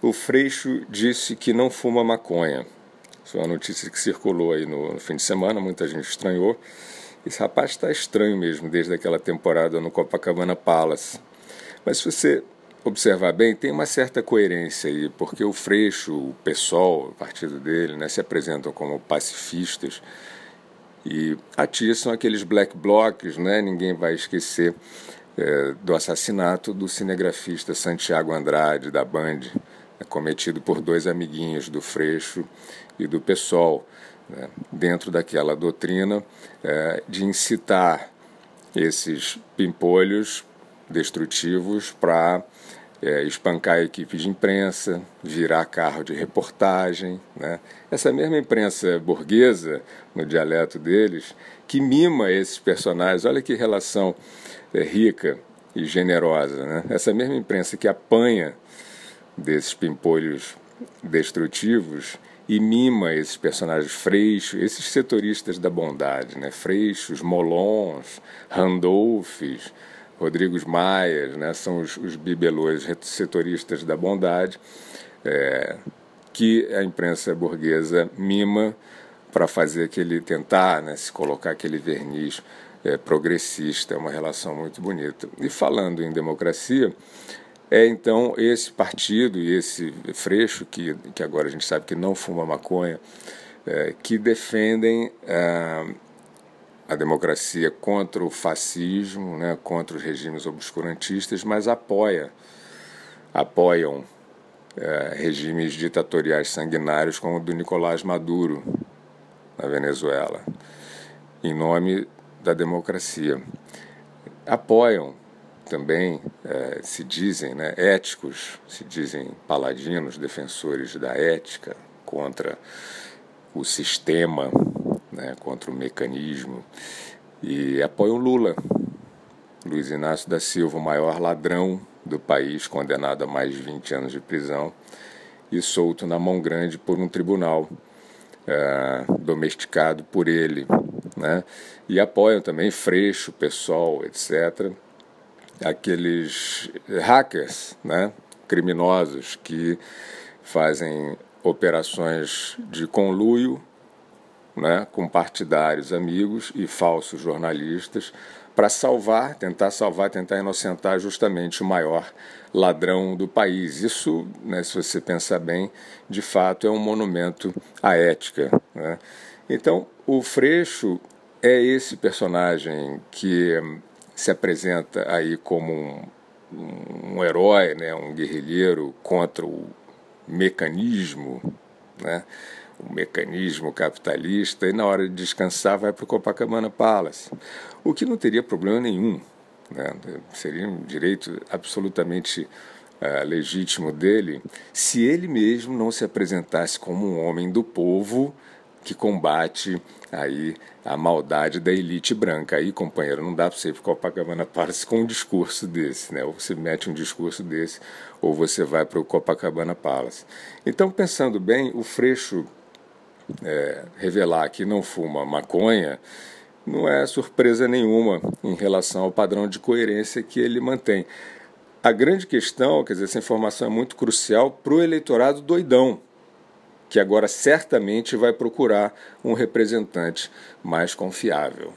O Freixo disse que não fuma maconha. Isso é uma notícia que circulou aí no, no fim de semana, muita gente estranhou. Esse rapaz está estranho mesmo, desde aquela temporada no Copacabana Palace. Mas se você observar bem, tem uma certa coerência aí, porque o Freixo, o PSOL, o partido dele, né, se apresentam como pacifistas e atiçam aqueles black blocs, né, ninguém vai esquecer é, do assassinato do cinegrafista Santiago Andrade, da Band, cometido por dois amiguinhos do Freixo e do PSOL, né, dentro daquela doutrina é, de incitar esses pimpolhos destrutivos para é, espancar a equipe de imprensa, virar carro de reportagem. Né? Essa mesma imprensa burguesa, no dialeto deles, que mima esses personagens, olha que relação é, rica e generosa. Né? Essa mesma imprensa que apanha desses pimpolhos destrutivos e mima esses personagens freixos, esses setoristas da bondade, né? freixos, molons, randolfes, Rodrigos Maias, né? são os, os bibelôs setoristas da bondade, é, que a imprensa burguesa mima para fazer aquele, tentar né, se colocar aquele verniz é, progressista, é uma relação muito bonita. E falando em democracia, é então esse partido e esse Freixo, que, que agora a gente sabe que não fuma maconha, é, que defendem é, a democracia contra o fascismo, né, contra os regimes obscurantistas, mas apoia, apoiam é, regimes ditatoriais sanguinários como o do Nicolás Maduro na Venezuela, em nome da democracia. Apoiam também é, se dizem né, éticos, se dizem paladinos, defensores da ética contra o sistema, né, contra o mecanismo, e apoiam Lula. Luiz Inácio da Silva, o maior ladrão do país, condenado a mais de 20 anos de prisão e solto na mão grande por um tribunal, é, domesticado por ele. Né? E apoiam também Freixo, PSOL, etc aqueles hackers, né, criminosos que fazem operações de conluio né, com partidários amigos e falsos jornalistas para salvar, tentar salvar, tentar inocentar justamente o maior ladrão do país. Isso, né, se você pensar bem, de fato é um monumento à ética. Né? Então, o Freixo é esse personagem que se apresenta aí como um, um herói, né, um guerrilheiro contra o mecanismo, né, o mecanismo capitalista, e na hora de descansar vai para o Copacabana Palace, o que não teria problema nenhum. Né, seria um direito absolutamente uh, legítimo dele se ele mesmo não se apresentasse como um homem do povo que combate aí a maldade da elite branca. Aí, companheiro, não dá para você para Copacabana Palace com um discurso desse, né? Ou você mete um discurso desse, ou você vai para o Copacabana Palace. Então, pensando bem, o Freixo é, revelar que não fuma maconha não é surpresa nenhuma em relação ao padrão de coerência que ele mantém. A grande questão, quer dizer, essa informação é muito crucial para o eleitorado doidão, que agora certamente vai procurar um representante mais confiável.